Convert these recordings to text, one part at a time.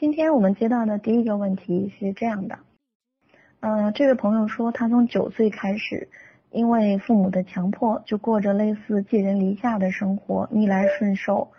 今天我们接到的第一个问题是这样的，呃，这位朋友说他从九岁开始，因为父母的强迫，就过着类似寄人篱下的生活，逆来顺受，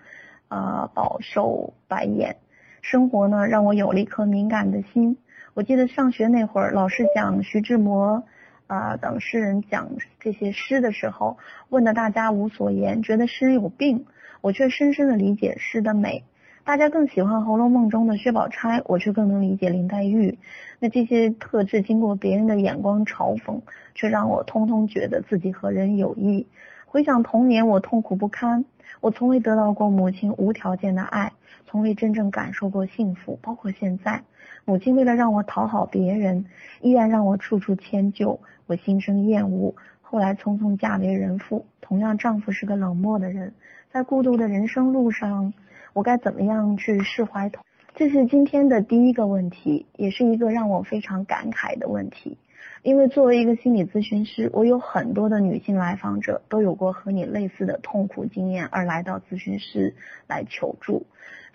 啊，饱受白眼。生活呢，让我有了一颗敏感的心。我记得上学那会儿，老师讲徐志摩啊等诗人讲这些诗的时候，问的大家无所言，觉得诗人有病，我却深深的理解诗的美。大家更喜欢《红楼梦》中的薛宝钗，我却更能理解林黛玉。那这些特质经过别人的眼光嘲讽，却让我通通觉得自己和人有异。回想童年，我痛苦不堪，我从未得到过母亲无条件的爱，从未真正感受过幸福。包括现在，母亲为了让我讨好别人，依然让我处处迁就，我心生厌恶。后来匆匆嫁为人妇，同样丈夫是个冷漠的人，在孤独的人生路上。我该怎么样去释怀？这是今天的第一个问题，也是一个让我非常感慨的问题。因为作为一个心理咨询师，我有很多的女性来访者都有过和你类似的痛苦经验，而来到咨询师来求助。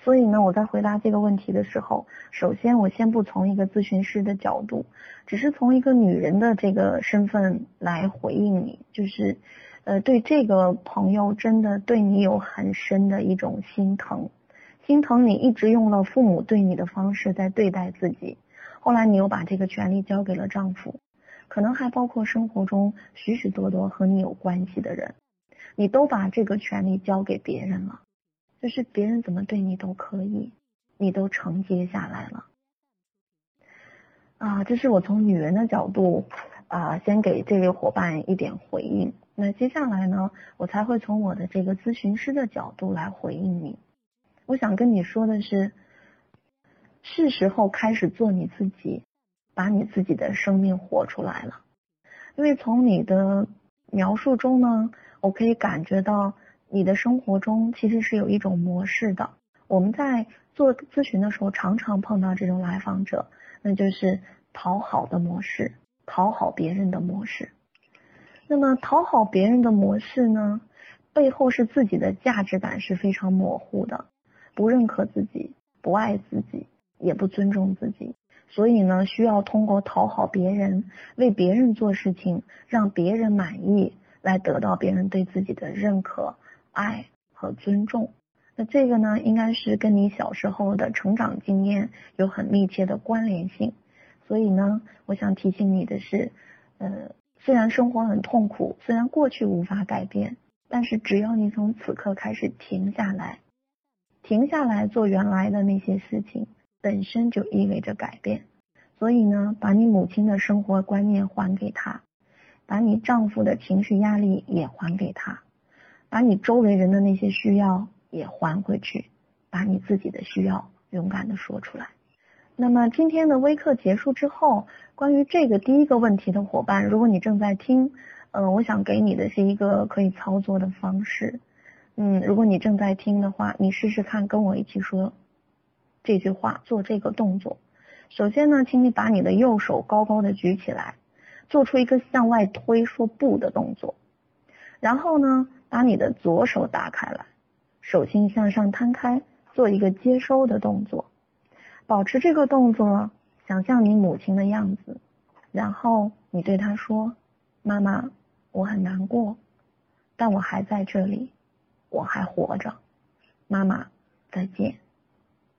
所以呢，我在回答这个问题的时候，首先我先不从一个咨询师的角度，只是从一个女人的这个身份来回应你，就是。呃，对这个朋友真的对你有很深的一种心疼，心疼你一直用了父母对你的方式在对待自己，后来你又把这个权利交给了丈夫，可能还包括生活中许许多多和你有关系的人，你都把这个权利交给别人了，就是别人怎么对你都可以，你都承接下来了。啊，这是我从女人的角度啊，先给这位伙伴一点回应。那接下来呢，我才会从我的这个咨询师的角度来回应你。我想跟你说的是，是时候开始做你自己，把你自己的生命活出来了。因为从你的描述中呢，我可以感觉到你的生活中其实是有一种模式的。我们在做咨询的时候，常常碰到这种来访者，那就是讨好的模式，讨好别人的模式。那么讨好别人的模式呢，背后是自己的价值感是非常模糊的，不认可自己，不爱自己，也不尊重自己，所以呢，需要通过讨好别人，为别人做事情，让别人满意，来得到别人对自己的认可、爱和尊重。那这个呢，应该是跟你小时候的成长经验有很密切的关联性。所以呢，我想提醒你的是，呃。虽然生活很痛苦，虽然过去无法改变，但是只要你从此刻开始停下来，停下来做原来的那些事情，本身就意味着改变。所以呢，把你母亲的生活观念还给她，把你丈夫的情绪压力也还给他，把你周围人的那些需要也还回去，把你自己的需要勇敢的说出来。那么今天的微课结束之后，关于这个第一个问题的伙伴，如果你正在听，嗯，我想给你的是一个可以操作的方式。嗯，如果你正在听的话，你试试看跟我一起说这句话，做这个动作。首先呢，请你把你的右手高高的举起来，做出一个向外推说不的动作。然后呢，把你的左手打开来，手心向上摊开，做一个接收的动作。保持这个动作，想象你母亲的样子，然后你对她说：“妈妈，我很难过，但我还在这里，我还活着。妈妈，再见。”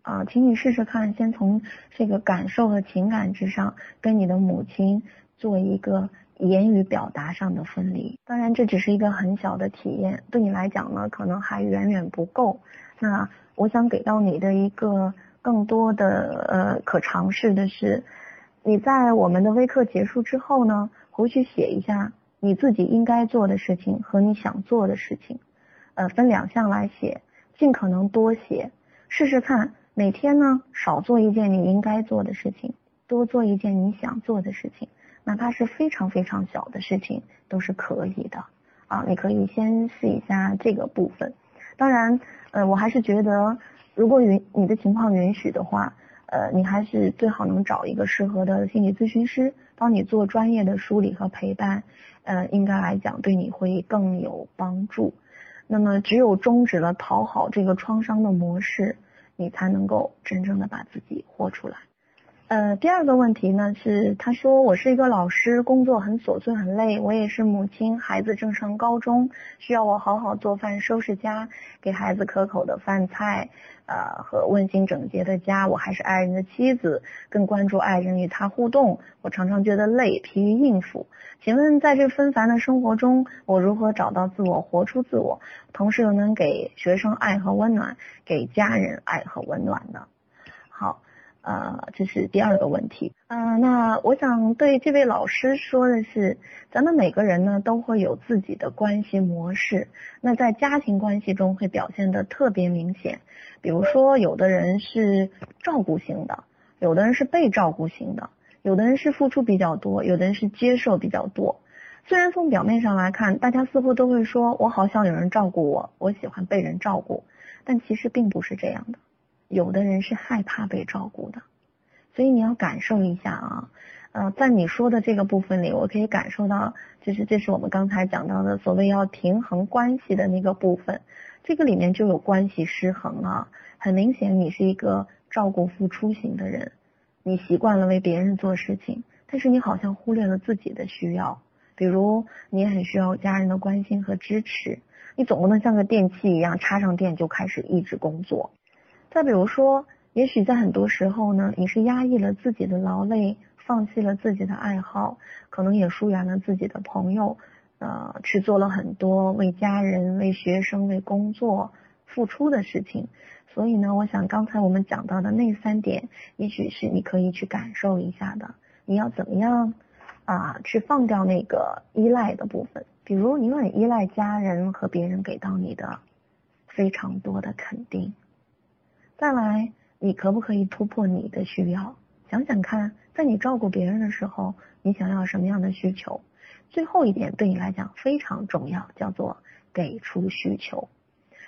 啊，请你试试看，先从这个感受和情感之上，跟你的母亲做一个言语表达上的分离。当然，这只是一个很小的体验，对你来讲呢，可能还远远不够。那我想给到你的一个。更多的呃可尝试的是，你在我们的微课结束之后呢，回去写一下你自己应该做的事情和你想做的事情，呃分两项来写，尽可能多写，试试看每天呢少做一件你应该做的事情，多做一件你想做的事情，哪怕是非常非常小的事情都是可以的啊，你可以先试一下这个部分，当然呃我还是觉得。如果允你的情况允许的话，呃，你还是最好能找一个适合的心理咨询师帮你做专业的梳理和陪伴，呃，应该来讲对你会更有帮助。那么，只有终止了讨好这个创伤的模式，你才能够真正的把自己活出来。呃，第二个问题呢是，他说我是一个老师，工作很琐碎很累，我也是母亲，孩子正上高中，需要我好好做饭、收拾家，给孩子可口的饭菜，呃和温馨整洁的家。我还是爱人的妻子，更关注爱人与他互动。我常常觉得累，疲于应付。请问在这纷繁的生活中，我如何找到自我，活出自我，同时又能给学生爱和温暖，给家人爱和温暖呢？好。呃，这是第二个问题。嗯，那我想对这位老师说的是，咱们每个人呢都会有自己的关系模式。那在家庭关系中会表现的特别明显。比如说，有的人是照顾型的，有的人是被照顾型的，有的人是付出比较多，有的人是接受比较多。虽然从表面上来看，大家似乎都会说我好想有人照顾我，我喜欢被人照顾，但其实并不是这样的。有的人是害怕被照顾的，所以你要感受一下啊，呃，在你说的这个部分里，我可以感受到，就是这是我们刚才讲到的所谓要平衡关系的那个部分，这个里面就有关系失衡啊。很明显，你是一个照顾付出型的人，你习惯了为别人做事情，但是你好像忽略了自己的需要，比如你很需要家人的关心和支持，你总不能像个电器一样插上电就开始一直工作。再比如说，也许在很多时候呢，你是压抑了自己的劳累，放弃了自己的爱好，可能也疏远了自己的朋友，呃，去做了很多为家人、为学生、为工作付出的事情。所以呢，我想刚才我们讲到的那三点，也许是你可以去感受一下的。你要怎么样啊，去放掉那个依赖的部分？比如你很依赖家人和别人给到你的非常多的肯定。再来，你可不可以突破你的需要？想想看，在你照顾别人的时候，你想要什么样的需求？最后一点对你来讲非常重要，叫做给出需求。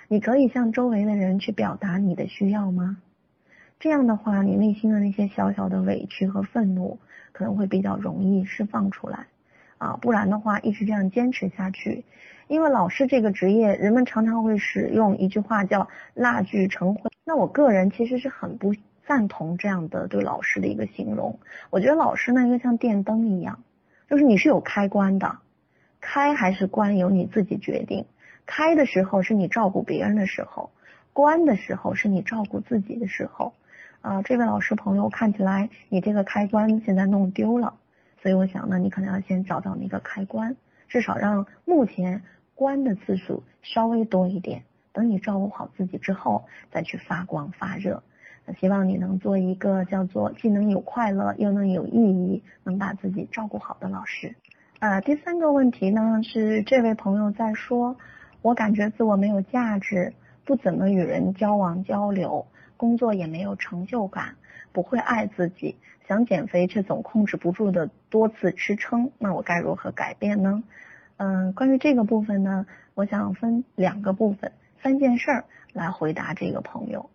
你可以向周围的人去表达你的需要吗？这样的话，你内心的那些小小的委屈和愤怒可能会比较容易释放出来啊。不然的话，一直这样坚持下去，因为老师这个职业，人们常常会使用一句话叫“蜡炬成灰”。那我个人其实是很不赞同这样的对老师的一个形容。我觉得老师呢，应该像电灯一样，就是你是有开关的，开还是关由你自己决定。开的时候是你照顾别人的时候，关的时候是你照顾自己的时候。啊，这位老师朋友看起来你这个开关现在弄丢了，所以我想呢，你可能要先找到那个开关，至少让目前关的次数稍微多一点。等你照顾好自己之后，再去发光发热。那希望你能做一个叫做既能有快乐又能有意义，能把自己照顾好的老师。呃，第三个问题呢是这位朋友在说，我感觉自我没有价值，不怎么与人交往交流，工作也没有成就感，不会爱自己，想减肥却总控制不住的多次吃撑，那我该如何改变呢？嗯，关于这个部分呢，我想分两个部分。三件事儿来回答这个朋友。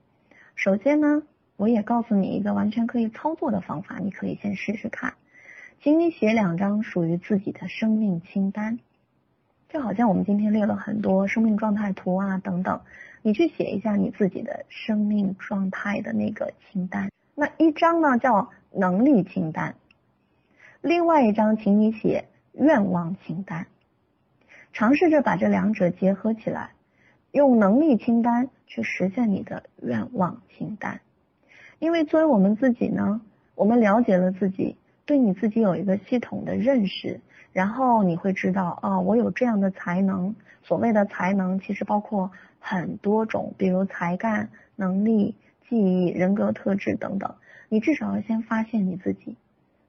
首先呢，我也告诉你一个完全可以操作的方法，你可以先试试看。请你写两张属于自己的生命清单，就好像我们今天列了很多生命状态图啊等等，你去写一下你自己的生命状态的那个清单。那一张呢叫能力清单，另外一张请你写愿望清单，尝试着把这两者结合起来。用能力清单去实现你的愿望清单，因为作为我们自己呢，我们了解了自己，对你自己有一个系统的认识，然后你会知道，哦，我有这样的才能。所谓的才能，其实包括很多种，比如才干、能力、记忆、人格特质等等。你至少要先发现你自己，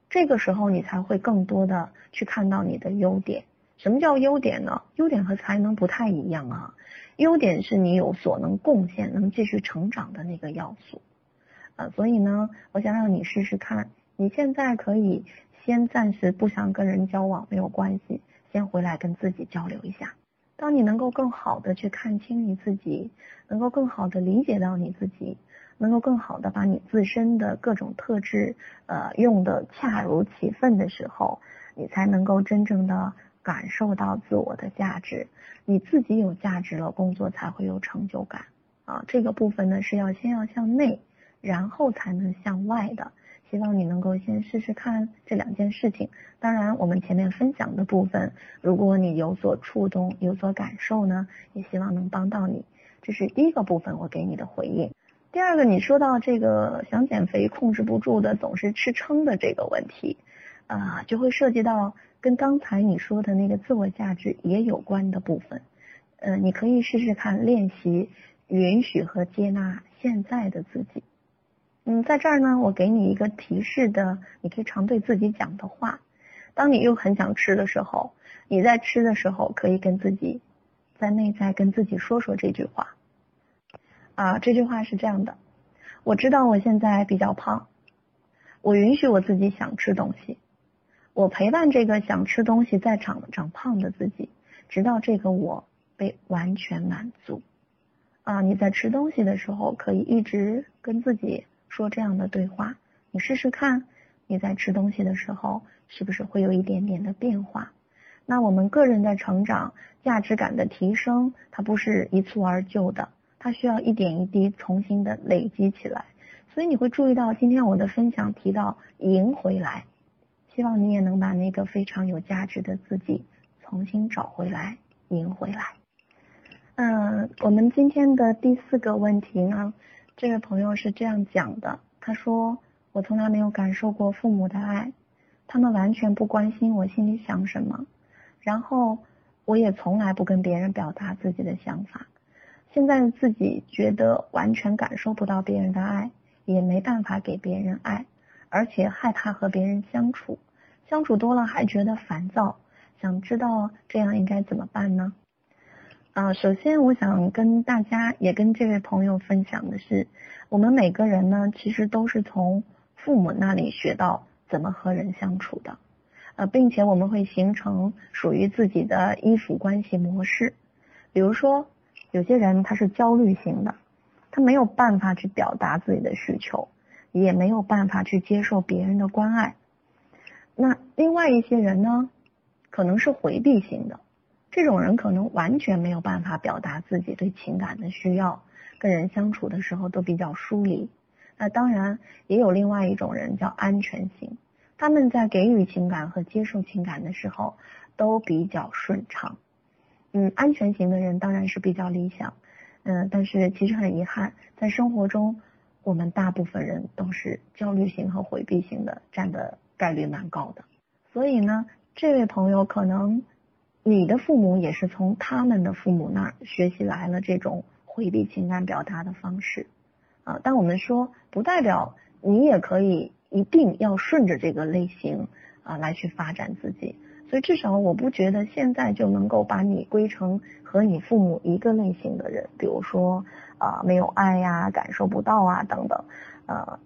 这个时候你才会更多的去看到你的优点。什么叫优点呢？优点和才能不太一样啊。优点是你有所能贡献、能继续成长的那个要素，啊，所以呢，我想让你试试看。你现在可以先暂时不想跟人交往，没有关系，先回来跟自己交流一下。当你能够更好的去看清你自己，能够更好的理解到你自己，能够更好的把你自身的各种特质，呃，用的恰如其分的时候，你才能够真正的。感受到自我的价值，你自己有价值了，工作才会有成就感。啊，这个部分呢是要先要向内，然后才能向外的。希望你能够先试试看这两件事情。当然，我们前面分享的部分，如果你有所触动、有所感受呢，也希望能帮到你。这是第一个部分，我给你的回应。第二个，你说到这个想减肥控制不住的，总是吃撑的这个问题，啊，就会涉及到跟刚才你说的那个自我价值也有关的部分。呃，你可以试试看练习允许和接纳现在的自己。嗯，在这儿呢，我给你一个提示的，你可以常对自己讲的话。当你又很想吃的时候，你在吃的时候可以跟自己在内在跟自己说说这句话。啊，这句话是这样的：我知道我现在比较胖，我允许我自己想吃东西，我陪伴这个想吃东西在长长胖的自己，直到这个我被完全满足。啊，你在吃东西的时候可以一直跟自己。说这样的对话，你试试看，你在吃东西的时候是不是会有一点点的变化？那我们个人的成长、价值感的提升，它不是一蹴而就的，它需要一点一滴重新的累积起来。所以你会注意到，今天我的分享提到赢回来，希望你也能把那个非常有价值的自己重新找回来，赢回来。嗯，我们今天的第四个问题呢？这位朋友是这样讲的，他说：“我从来没有感受过父母的爱，他们完全不关心我心里想什么，然后我也从来不跟别人表达自己的想法。现在的自己觉得完全感受不到别人的爱，也没办法给别人爱，而且害怕和别人相处，相处多了还觉得烦躁。想知道这样应该怎么办呢？”啊，首先我想跟大家也跟这位朋友分享的是，我们每个人呢，其实都是从父母那里学到怎么和人相处的，呃，并且我们会形成属于自己的依附关系模式。比如说，有些人他是焦虑型的，他没有办法去表达自己的需求，也没有办法去接受别人的关爱。那另外一些人呢，可能是回避型的。这种人可能完全没有办法表达自己对情感的需要，跟人相处的时候都比较疏离。那当然也有另外一种人叫安全型，他们在给予情感和接受情感的时候都比较顺畅。嗯，安全型的人当然是比较理想，嗯，但是其实很遗憾，在生活中我们大部分人都是焦虑型和回避型的，占的概率蛮高的。所以呢，这位朋友可能。你的父母也是从他们的父母那儿学习来了这种回避情感表达的方式，啊，但我们说不代表你也可以一定要顺着这个类型啊来去发展自己，所以至少我不觉得现在就能够把你归成和你父母一个类型的人，比如说啊没有爱呀，感受不到啊等等，呃，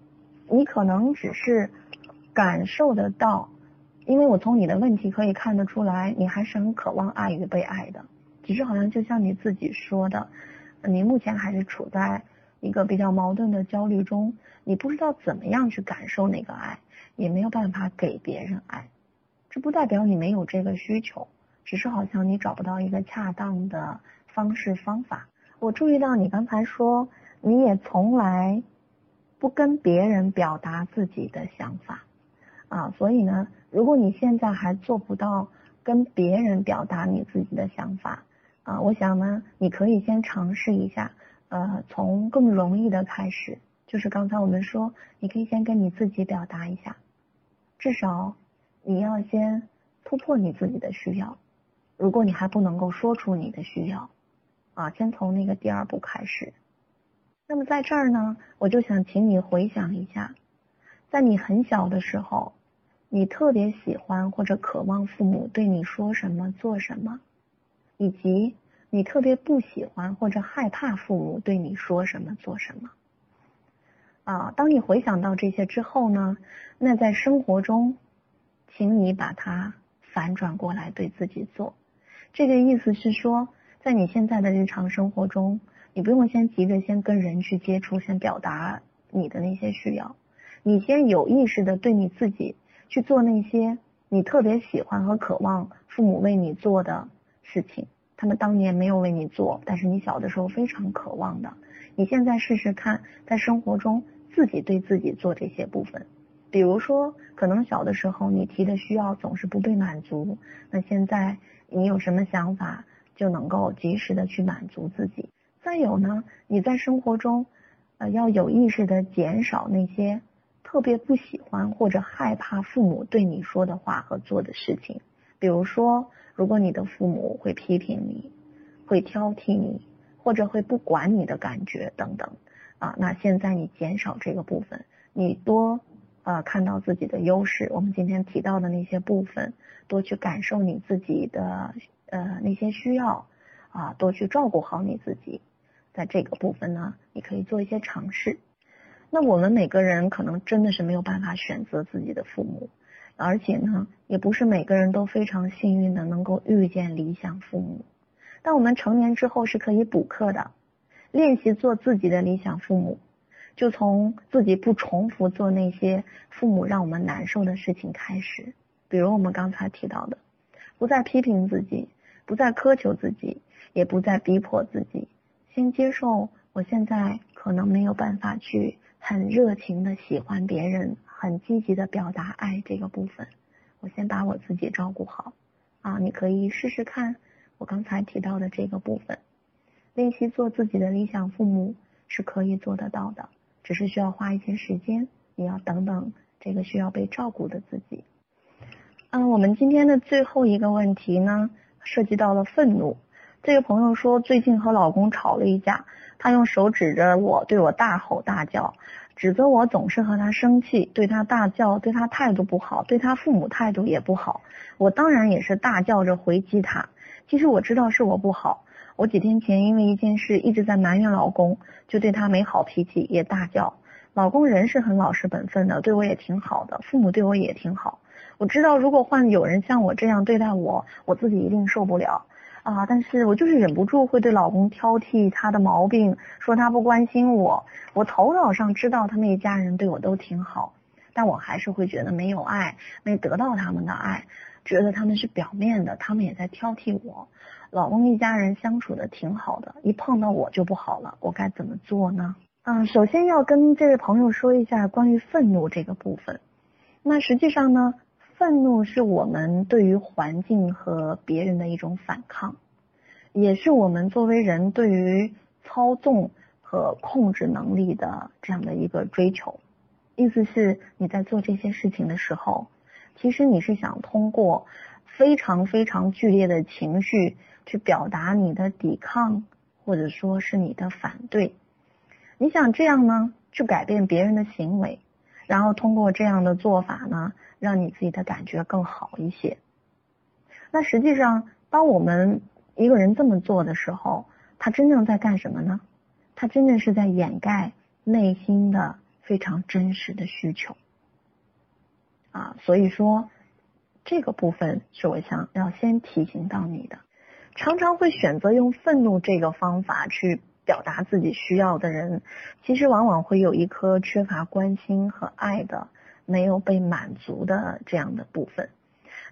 你可能只是感受得到。因为我从你的问题可以看得出来，你还是很渴望爱与被爱的，只是好像就像你自己说的，你目前还是处在一个比较矛盾的焦虑中，你不知道怎么样去感受那个爱，也没有办法给别人爱。这不代表你没有这个需求，只是好像你找不到一个恰当的方式方法。我注意到你刚才说，你也从来不跟别人表达自己的想法。啊，所以呢，如果你现在还做不到跟别人表达你自己的想法，啊，我想呢，你可以先尝试一下，呃，从更容易的开始，就是刚才我们说，你可以先跟你自己表达一下，至少你要先突破你自己的需要。如果你还不能够说出你的需要，啊，先从那个第二步开始。那么在这儿呢，我就想请你回想一下，在你很小的时候。你特别喜欢或者渴望父母对你说什么、做什么，以及你特别不喜欢或者害怕父母对你说什么、做什么。啊，当你回想到这些之后呢，那在生活中，请你把它反转过来对自己做。这个意思是说，在你现在的日常生活中，你不用先急着先跟人去接触，先表达你的那些需要，你先有意识的对你自己。去做那些你特别喜欢和渴望父母为你做的事情，他们当年没有为你做，但是你小的时候非常渴望的，你现在试试看，在生活中自己对自己做这些部分。比如说，可能小的时候你提的需要总是不被满足，那现在你有什么想法就能够及时的去满足自己。再有呢，你在生活中，呃，要有意识的减少那些特别不喜欢或者害怕父母对你说的话和做的事情。比如说，如果你的父母会批评你，会挑剔你，或者会不管你的感觉等等，啊，那现在你减少这个部分，你多。呃，看到自己的优势，我们今天提到的那些部分，多去感受你自己的呃那些需要啊，多去照顾好你自己，在这个部分呢，你可以做一些尝试。那我们每个人可能真的是没有办法选择自己的父母，而且呢，也不是每个人都非常幸运的能够遇见理想父母。但我们成年之后是可以补课的，练习做自己的理想父母。就从自己不重复做那些父母让我们难受的事情开始，比如我们刚才提到的，不再批评自己，不再苛求自己，也不再逼迫自己，先接受我现在可能没有办法去很热情的喜欢别人，很积极的表达爱这个部分，我先把我自己照顾好啊，你可以试试看我刚才提到的这个部分，练习做自己的理想父母是可以做得到的。只是需要花一些时间，你要等等这个需要被照顾的自己。嗯，我们今天的最后一个问题呢，涉及到了愤怒。这个朋友说，最近和老公吵了一架，他用手指着我，对我大吼大叫，指责我总是和他生气，对他大叫，对他态度不好，对他父母态度也不好。我当然也是大叫着回击他。其实我知道是我不好。我几天前因为一件事一直在埋怨老公，就对他没好脾气，也大叫。老公人是很老实本分的，对我也挺好的，父母对我也挺好。我知道如果换有人像我这样对待我，我自己一定受不了啊！但是我就是忍不住会对老公挑剔他的毛病，说他不关心我。我头脑上知道他们一家人对我都挺好，但我还是会觉得没有爱，没得到他们的爱，觉得他们是表面的，他们也在挑剔我。老公一家人相处的挺好的，一碰到我就不好了，我该怎么做呢？嗯，首先要跟这位朋友说一下关于愤怒这个部分。那实际上呢，愤怒是我们对于环境和别人的一种反抗，也是我们作为人对于操纵和控制能力的这样的一个追求。意思是你在做这些事情的时候，其实你是想通过非常非常剧烈的情绪。去表达你的抵抗，或者说是你的反对。你想这样呢，去改变别人的行为，然后通过这样的做法呢，让你自己的感觉更好一些。那实际上，当我们一个人这么做的时候，他真正在干什么呢？他真正是在掩盖内心的非常真实的需求。啊，所以说这个部分是我想要先提醒到你的。常常会选择用愤怒这个方法去表达自己需要的人，其实往往会有一颗缺乏关心和爱的、没有被满足的这样的部分。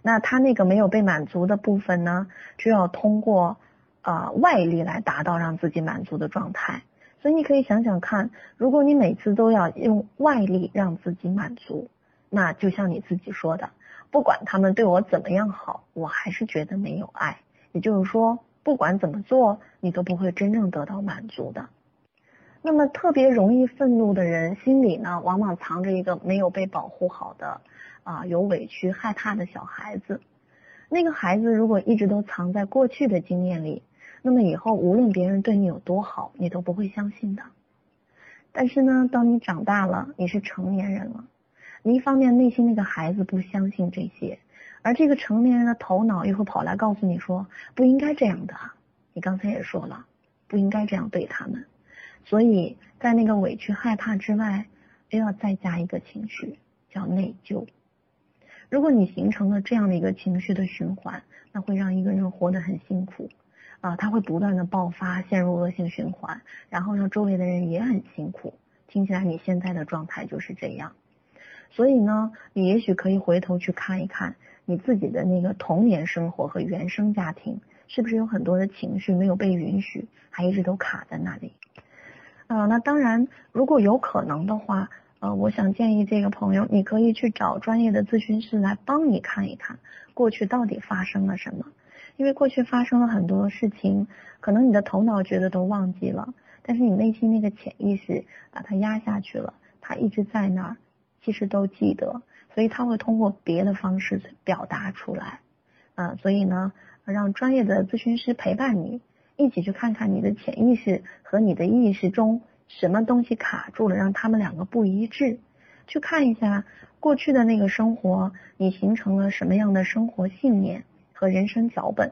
那他那个没有被满足的部分呢，就要通过啊外力来达到让自己满足的状态。所以你可以想想看，如果你每次都要用外力让自己满足，那就像你自己说的，不管他们对我怎么样好，我还是觉得没有爱。也就是说，不管怎么做，你都不会真正得到满足的。那么，特别容易愤怒的人心里呢，往往藏着一个没有被保护好的啊，有委屈、害怕的小孩子。那个孩子如果一直都藏在过去的经验里，那么以后无论别人对你有多好，你都不会相信的。但是呢，当你长大了，你是成年人了，你一方面内心那个孩子不相信这些。而这个成年人的头脑又会跑来告诉你说不应该这样的，你刚才也说了，不应该这样对他们，所以在那个委屈害怕之外，又要再加一个情绪叫内疚。如果你形成了这样的一个情绪的循环，那会让一个人活得很辛苦啊，他会不断的爆发，陷入恶性循环，然后让周围的人也很辛苦。听起来你现在的状态就是这样，所以呢，你也许可以回头去看一看。你自己的那个童年生活和原生家庭，是不是有很多的情绪没有被允许，还一直都卡在那里？啊，那当然，如果有可能的话，呃，我想建议这个朋友，你可以去找专业的咨询师来帮你看一看过去到底发生了什么，因为过去发生了很多事情，可能你的头脑觉得都忘记了，但是你内心那个潜意识把它压下去了，它一直在那儿，其实都记得，所以他会通过别的方式表达出来，啊，所以呢，让专业的咨询师陪伴你。一起去看看你的潜意识和你的意识中什么东西卡住了，让他们两个不一致。去看一下过去的那个生活，你形成了什么样的生活信念和人生脚本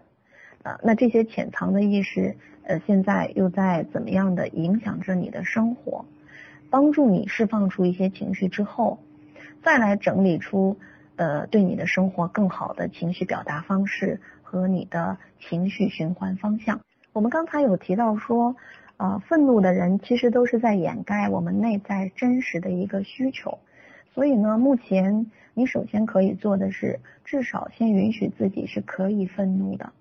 啊？那这些潜藏的意识，呃，现在又在怎么样的影响着你的生活？帮助你释放出一些情绪之后，再来整理出呃对你的生活更好的情绪表达方式和你的情绪循环方向。我们刚才有提到说，啊，愤怒的人其实都是在掩盖我们内在真实的一个需求。所以呢，目前你首先可以做的是，至少先允许自己是可以愤怒的，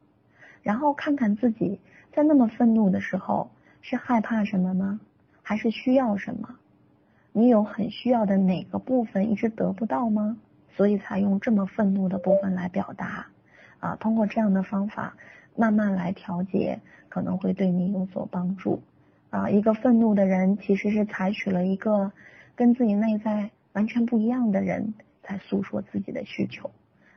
然后看看自己在那么愤怒的时候是害怕什么吗？还是需要什么？你有很需要的哪个部分一直得不到吗？所以才用这么愤怒的部分来表达。啊，通过这样的方法慢慢来调节。可能会对你有所帮助啊！一个愤怒的人其实是采取了一个跟自己内在完全不一样的人在诉说自己的需求。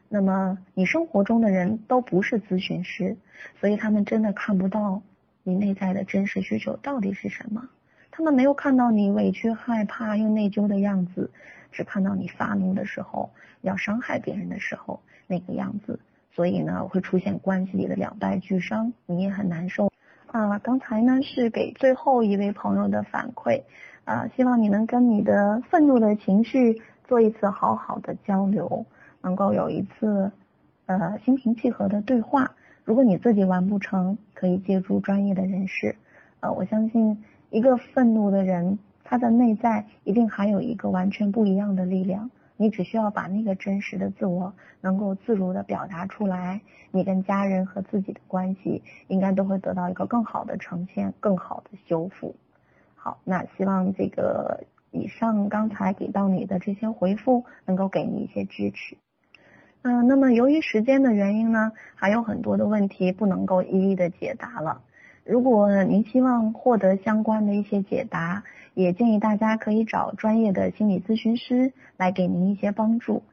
那么你生活中的人都不是咨询师，所以他们真的看不到你内在的真实需求到底是什么。他们没有看到你委屈、害怕又内疚的样子，只看到你发怒的时候要伤害别人的时候那个样子。所以呢，会出现关系里的两败俱伤，你也很难受啊。刚才呢是给最后一位朋友的反馈啊，希望你能跟你的愤怒的情绪做一次好好的交流，能够有一次呃心平气和的对话。如果你自己完不成，可以借助专业的人士。呃，我相信一个愤怒的人，他的内在一定还有一个完全不一样的力量。你只需要把那个真实的自我能够自如的表达出来，你跟家人和自己的关系应该都会得到一个更好的呈现，更好的修复。好，那希望这个以上刚才给到你的这些回复能够给你一些支持。嗯，那么由于时间的原因呢，还有很多的问题不能够一一的解答了。如果您希望获得相关的一些解答，也建议大家可以找专业的心理咨询师来给您一些帮助。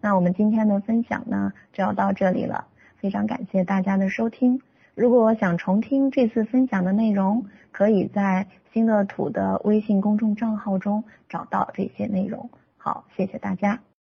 那我们今天的分享呢，就要到这里了，非常感谢大家的收听。如果想重听这次分享的内容，可以在新乐土的微信公众账号中找到这些内容。好，谢谢大家。